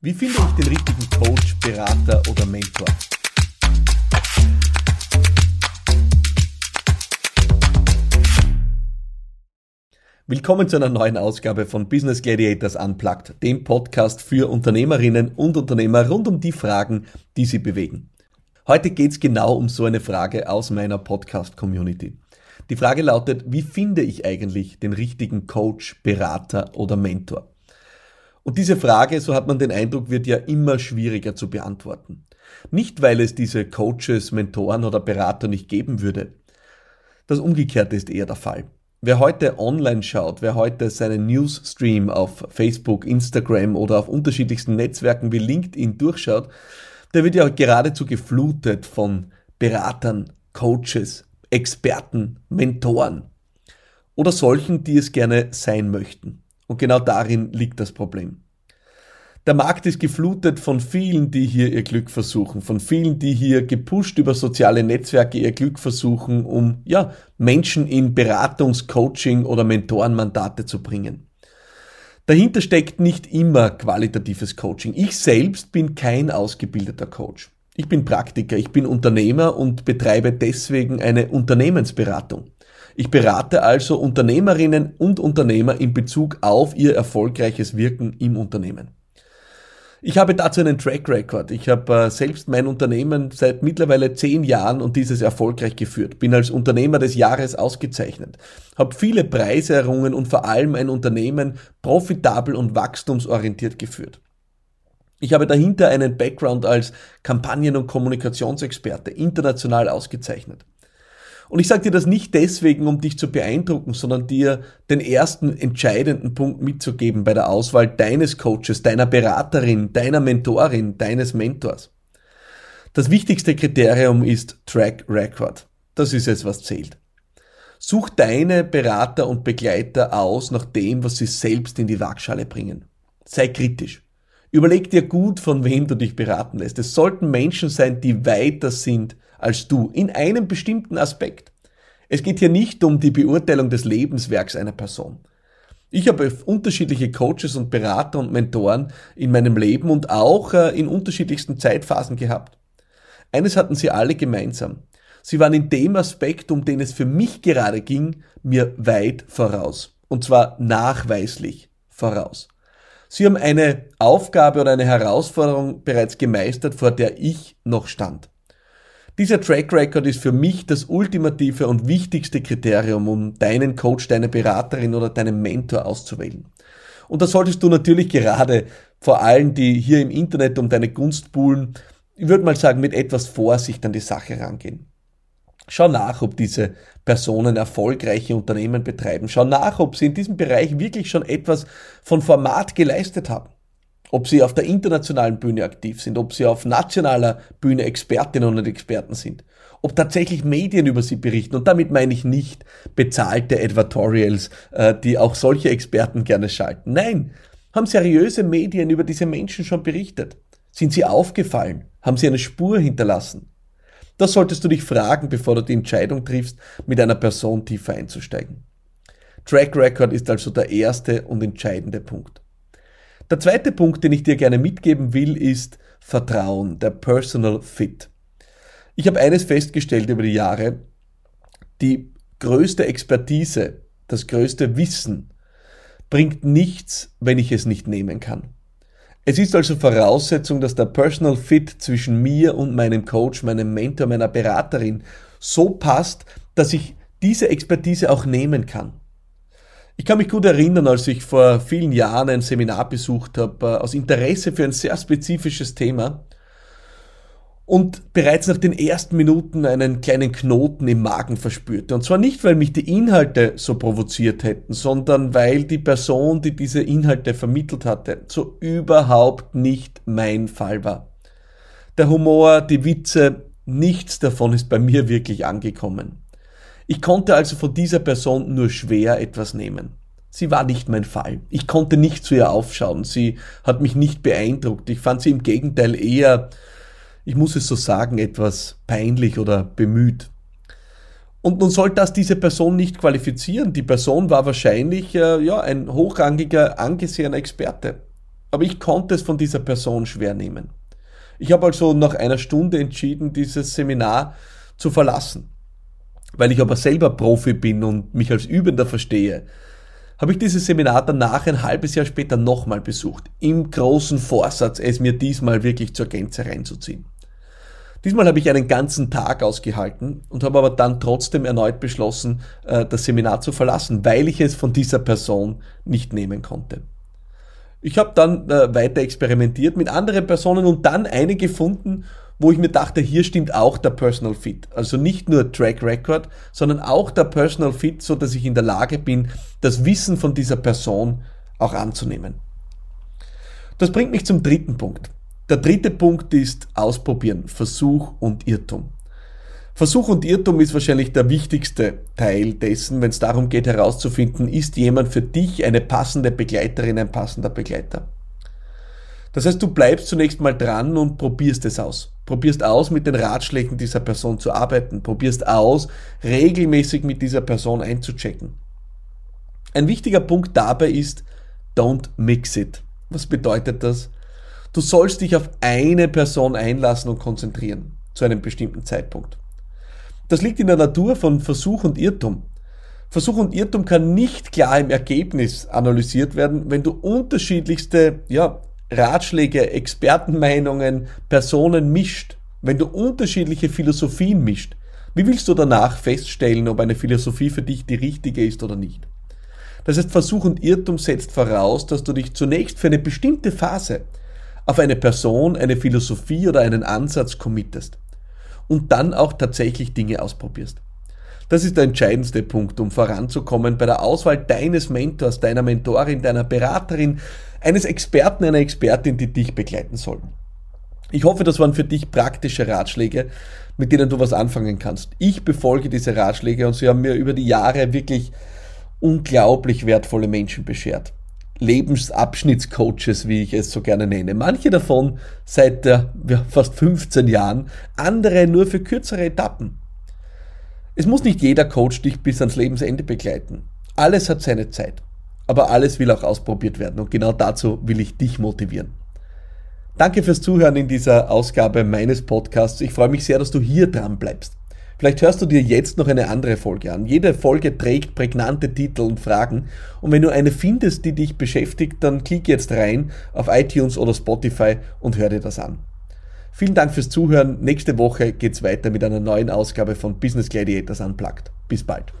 Wie finde ich den richtigen Coach, Berater oder Mentor? Willkommen zu einer neuen Ausgabe von Business Gladiators Unplugged, dem Podcast für Unternehmerinnen und Unternehmer rund um die Fragen, die sie bewegen. Heute geht es genau um so eine Frage aus meiner Podcast-Community. Die Frage lautet, wie finde ich eigentlich den richtigen Coach, Berater oder Mentor? Und diese Frage, so hat man den Eindruck, wird ja immer schwieriger zu beantworten. Nicht, weil es diese Coaches, Mentoren oder Berater nicht geben würde. Das Umgekehrte ist eher der Fall. Wer heute online schaut, wer heute seinen Newsstream auf Facebook, Instagram oder auf unterschiedlichsten Netzwerken wie LinkedIn durchschaut, der wird ja geradezu geflutet von Beratern, Coaches, Experten, Mentoren oder solchen, die es gerne sein möchten. Und genau darin liegt das Problem. Der Markt ist geflutet von vielen, die hier ihr Glück versuchen, von vielen, die hier gepusht über soziale Netzwerke ihr Glück versuchen, um ja, Menschen in Beratungs-, Coaching- oder Mentorenmandate zu bringen. Dahinter steckt nicht immer qualitatives Coaching. Ich selbst bin kein ausgebildeter Coach. Ich bin Praktiker, ich bin Unternehmer und betreibe deswegen eine Unternehmensberatung. Ich berate also Unternehmerinnen und Unternehmer in Bezug auf ihr erfolgreiches Wirken im Unternehmen. Ich habe dazu einen Track Record. Ich habe äh, selbst mein Unternehmen seit mittlerweile zehn Jahren und dieses erfolgreich geführt. Bin als Unternehmer des Jahres ausgezeichnet. Habe viele Preise errungen und vor allem ein Unternehmen profitabel und wachstumsorientiert geführt. Ich habe dahinter einen Background als Kampagnen- und Kommunikationsexperte, international ausgezeichnet. Und ich sage dir das nicht deswegen, um dich zu beeindrucken, sondern dir den ersten entscheidenden Punkt mitzugeben bei der Auswahl deines Coaches, deiner Beraterin, deiner Mentorin, deines Mentors. Das wichtigste Kriterium ist Track Record. Das ist es, was zählt. Such deine Berater und Begleiter aus nach dem, was sie selbst in die Waagschale bringen. Sei kritisch. Überleg dir gut, von wem du dich beraten lässt. Es sollten Menschen sein, die weiter sind als du in einem bestimmten Aspekt. Es geht hier nicht um die Beurteilung des Lebenswerks einer Person. Ich habe unterschiedliche Coaches und Berater und Mentoren in meinem Leben und auch äh, in unterschiedlichsten Zeitphasen gehabt. Eines hatten sie alle gemeinsam. Sie waren in dem Aspekt, um den es für mich gerade ging, mir weit voraus. Und zwar nachweislich voraus. Sie haben eine Aufgabe oder eine Herausforderung bereits gemeistert, vor der ich noch stand. Dieser Track Record ist für mich das ultimative und wichtigste Kriterium, um deinen Coach, deine Beraterin oder deinen Mentor auszuwählen. Und da solltest du natürlich gerade vor allem, die hier im Internet um deine Gunst buhlen, ich würde mal sagen, mit etwas Vorsicht an die Sache rangehen. Schau nach, ob diese Personen erfolgreiche Unternehmen betreiben. Schau nach, ob sie in diesem Bereich wirklich schon etwas von Format geleistet haben ob sie auf der internationalen Bühne aktiv sind, ob sie auf nationaler Bühne Expertinnen und Experten sind, ob tatsächlich Medien über sie berichten. Und damit meine ich nicht bezahlte Advertorials, äh, die auch solche Experten gerne schalten. Nein, haben seriöse Medien über diese Menschen schon berichtet? Sind sie aufgefallen? Haben sie eine Spur hinterlassen? Das solltest du dich fragen, bevor du die Entscheidung triffst, mit einer Person tiefer einzusteigen. Track Record ist also der erste und entscheidende Punkt. Der zweite Punkt, den ich dir gerne mitgeben will, ist Vertrauen, der Personal Fit. Ich habe eines festgestellt über die Jahre, die größte Expertise, das größte Wissen bringt nichts, wenn ich es nicht nehmen kann. Es ist also Voraussetzung, dass der Personal Fit zwischen mir und meinem Coach, meinem Mentor, meiner Beraterin so passt, dass ich diese Expertise auch nehmen kann. Ich kann mich gut erinnern, als ich vor vielen Jahren ein Seminar besucht habe, äh, aus Interesse für ein sehr spezifisches Thema und bereits nach den ersten Minuten einen kleinen Knoten im Magen verspürte. Und zwar nicht, weil mich die Inhalte so provoziert hätten, sondern weil die Person, die diese Inhalte vermittelt hatte, so überhaupt nicht mein Fall war. Der Humor, die Witze, nichts davon ist bei mir wirklich angekommen. Ich konnte also von dieser Person nur schwer etwas nehmen. Sie war nicht mein Fall. Ich konnte nicht zu ihr aufschauen. Sie hat mich nicht beeindruckt. Ich fand sie im Gegenteil eher, ich muss es so sagen, etwas peinlich oder bemüht. Und nun soll das diese Person nicht qualifizieren. Die Person war wahrscheinlich äh, ja, ein hochrangiger, angesehener Experte. aber ich konnte es von dieser Person schwer nehmen. Ich habe also nach einer Stunde entschieden, dieses Seminar zu verlassen. Weil ich aber selber Profi bin und mich als Übender verstehe, habe ich dieses Seminar danach ein halbes Jahr später nochmal besucht, im großen Vorsatz, es mir diesmal wirklich zur Gänze reinzuziehen. Diesmal habe ich einen ganzen Tag ausgehalten und habe aber dann trotzdem erneut beschlossen, äh, das Seminar zu verlassen, weil ich es von dieser Person nicht nehmen konnte. Ich habe dann äh, weiter experimentiert mit anderen Personen und dann eine gefunden, wo ich mir dachte, hier stimmt auch der Personal Fit. Also nicht nur Track Record, sondern auch der Personal Fit, so dass ich in der Lage bin, das Wissen von dieser Person auch anzunehmen. Das bringt mich zum dritten Punkt. Der dritte Punkt ist Ausprobieren, Versuch und Irrtum. Versuch und Irrtum ist wahrscheinlich der wichtigste Teil dessen, wenn es darum geht herauszufinden, ist jemand für dich eine passende Begleiterin, ein passender Begleiter. Das heißt, du bleibst zunächst mal dran und probierst es aus. Probierst aus, mit den Ratschlägen dieser Person zu arbeiten. Probierst aus, regelmäßig mit dieser Person einzuchecken. Ein wichtiger Punkt dabei ist, don't mix it. Was bedeutet das? Du sollst dich auf eine Person einlassen und konzentrieren zu einem bestimmten Zeitpunkt. Das liegt in der Natur von Versuch und Irrtum. Versuch und Irrtum kann nicht klar im Ergebnis analysiert werden, wenn du unterschiedlichste ja, Ratschläge, Expertenmeinungen, Personen mischt, wenn du unterschiedliche Philosophien mischt. Wie willst du danach feststellen, ob eine Philosophie für dich die richtige ist oder nicht? Das heißt, Versuch und Irrtum setzt voraus, dass du dich zunächst für eine bestimmte Phase auf eine Person, eine Philosophie oder einen Ansatz committest und dann auch tatsächlich Dinge ausprobierst. Das ist der entscheidendste Punkt, um voranzukommen bei der Auswahl deines Mentors, deiner Mentorin, deiner Beraterin, eines Experten, einer Expertin, die dich begleiten sollen. Ich hoffe, das waren für dich praktische Ratschläge, mit denen du was anfangen kannst. Ich befolge diese Ratschläge und sie haben mir über die Jahre wirklich unglaublich wertvolle Menschen beschert. Lebensabschnittscoaches, wie ich es so gerne nenne. Manche davon seit äh, fast 15 Jahren, andere nur für kürzere Etappen. Es muss nicht jeder Coach dich bis ans Lebensende begleiten. Alles hat seine Zeit. Aber alles will auch ausprobiert werden und genau dazu will ich dich motivieren. Danke fürs Zuhören in dieser Ausgabe meines Podcasts. Ich freue mich sehr, dass du hier dran bleibst. Vielleicht hörst du dir jetzt noch eine andere Folge an. Jede Folge trägt prägnante Titel und Fragen. Und wenn du eine findest, die dich beschäftigt, dann klick jetzt rein auf iTunes oder Spotify und hör dir das an. Vielen Dank fürs Zuhören. Nächste Woche geht's weiter mit einer neuen Ausgabe von Business Gladiators Unplugged. Bis bald.